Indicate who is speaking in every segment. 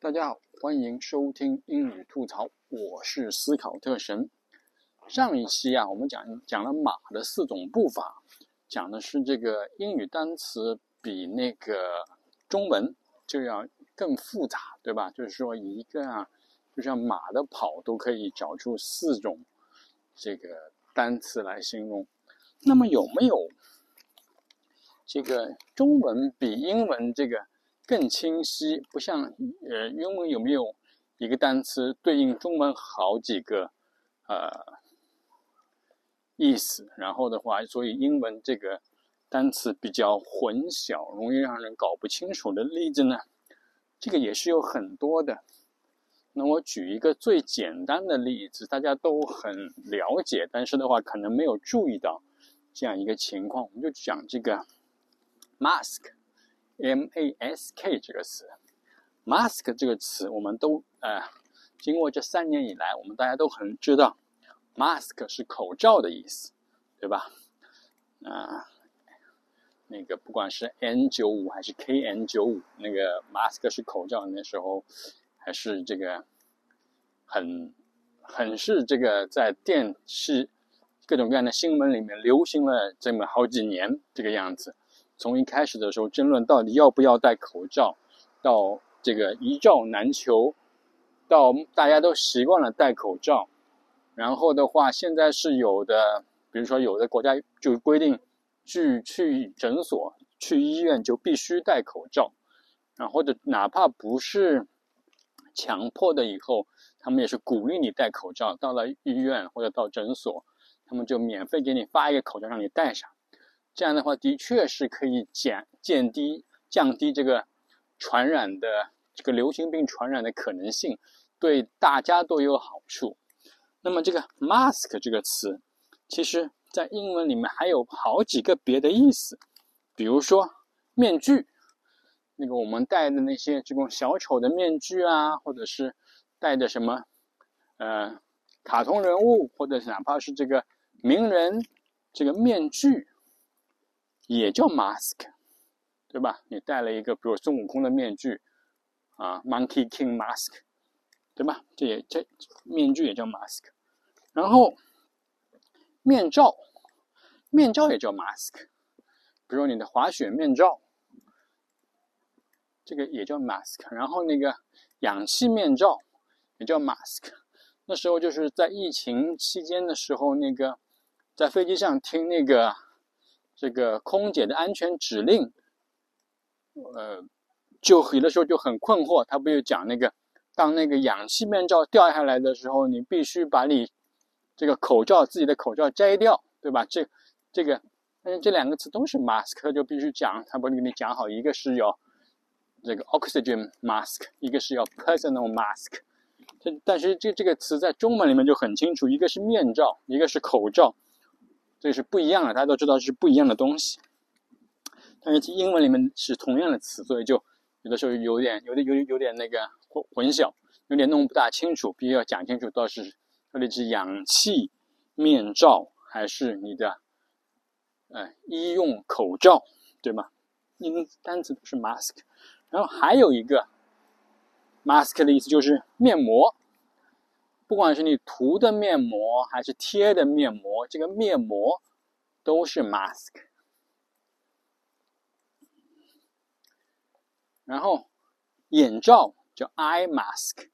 Speaker 1: 大家好，欢迎收听英语吐槽，我是思考特神。上一期啊，我们讲讲了马的四种步伐，讲的是这个英语单词比那个中文就要更复杂，对吧？就是说一个啊，就像马的跑都可以找出四种这个单词来形容。那么有没有这个中文比英文这个？更清晰，不像呃，英文有没有一个单词对应中文好几个呃意思？然后的话，所以英文这个单词比较混淆，容易让人搞不清楚的例子呢，这个也是有很多的。那我举一个最简单的例子，大家都很了解，但是的话可能没有注意到这样一个情况，我们就讲这个 mask。Mask 这个词，mask 这个词，我们都呃，经过这三年以来，我们大家都很知道，mask 是口罩的意思，对吧？啊，那个不管是 N95 还是 KN95，那个 mask 是口罩，那时候还是这个很很是这个在电视各种各样的新闻里面流行了这么好几年这个样子。从一开始的时候争论到底要不要戴口罩，到这个一罩难求，到大家都习惯了戴口罩，然后的话，现在是有的，比如说有的国家就规定，去去诊所、去医院就必须戴口罩，然后或者哪怕不是强迫的，以后他们也是鼓励你戴口罩。到了医院或者到诊所，他们就免费给你发一个口罩让你戴上。这样的话，的确是可以减、降低、降低这个传染的这个流行病传染的可能性，对大家都有好处。那么，这个 mask 这个词，其实在英文里面还有好几个别的意思，比如说面具，那个我们戴的那些这种小丑的面具啊，或者是戴的什么呃卡通人物，或者是哪怕是这个名人这个面具。也叫 mask，对吧？你戴了一个，比如孙悟空的面具，啊，Monkey King mask，对吧？这也这面具也叫 mask。然后面罩，面罩也叫 mask，比如你的滑雪面罩，这个也叫 mask。然后那个氧气面罩也叫 mask。那时候就是在疫情期间的时候，那个在飞机上听那个。这个空姐的安全指令，呃，就有的时候就很困惑。他不就讲那个，当那个氧气面罩掉下来的时候，你必须把你这个口罩自己的口罩摘掉，对吧？这这个，但是这两个词都是 mask，就必须讲，他不给你讲好，一个是有这个 oxygen mask，一个是要 personal mask。这但是这这个词在中文里面就很清楚，一个是面罩，一个是口罩。这是不一样的，大家都知道是不一样的东西，但是英文里面是同样的词，所以就有的时候有点、有点、有点有点那个混混淆，有点弄不大清楚，必须要讲清楚，到底是到底是氧气面罩还是你的呃医用口罩，对吗？英单词都是 mask，然后还有一个 mask 的意思就是面膜。不管是你涂的面膜还是贴的面膜，这个面膜都是 mask。然后眼罩叫 eye mask。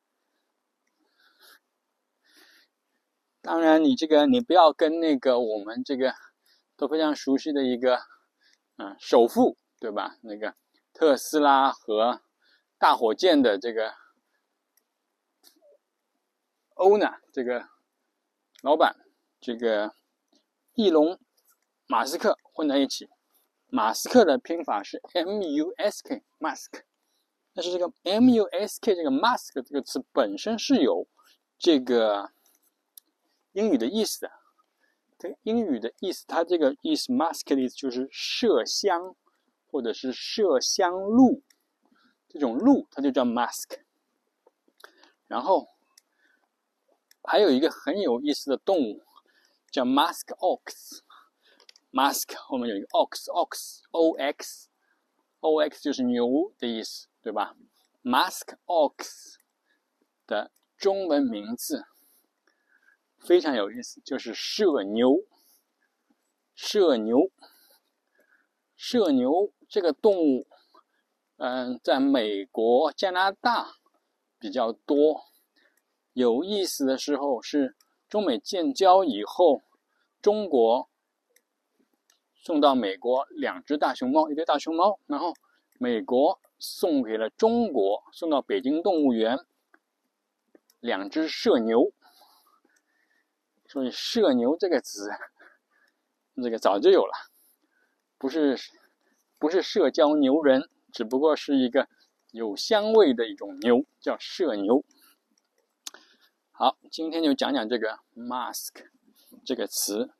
Speaker 1: 当然，你这个你不要跟那个我们这个都非常熟悉的一个嗯首富对吧？那个特斯拉和大火箭的这个。O 呢这个老板，这个翼龙马斯克混在一起。马斯克的拼法是 M U S K mask，但是这个 M U S K 这个 mask 这个词本身是有这个英语的意思的。这个英语的意思，它这个意思 mask 的意思就是麝香或者是麝香鹿，这种鹿它就叫 mask。然后。还有一个很有意思的动物，叫 musk ox。musk 后面有一个 ox，ox，o x，o x 就是牛的意思，对吧？musk ox 的中文名字非常有意思，就是射牛。射牛，射牛这个动物，嗯，在美国、加拿大比较多。有意思的时候是中美建交以后，中国送到美国两只大熊猫，一对大熊猫，然后美国送给了中国，送到北京动物园两只麝牛。所以“麝牛”这个词。这个早就有了，不是不是社交牛人，只不过是一个有香味的一种牛，叫社牛。好，今天就讲讲这个 mask 这个词，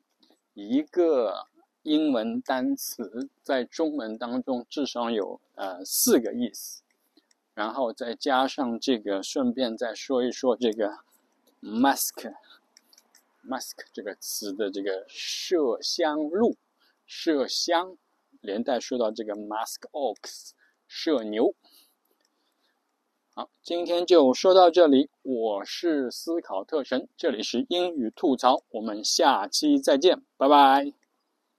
Speaker 1: 一个英文单词在中文当中至少有呃四个意思，然后再加上这个，顺便再说一说这个 mask。mask 这个词的这个麝香鹿，麝香，连带说到这个 mask ox，麝牛。好，今天就说到这里。我是思考特神，这里是英语吐槽，我们下期再见，拜拜。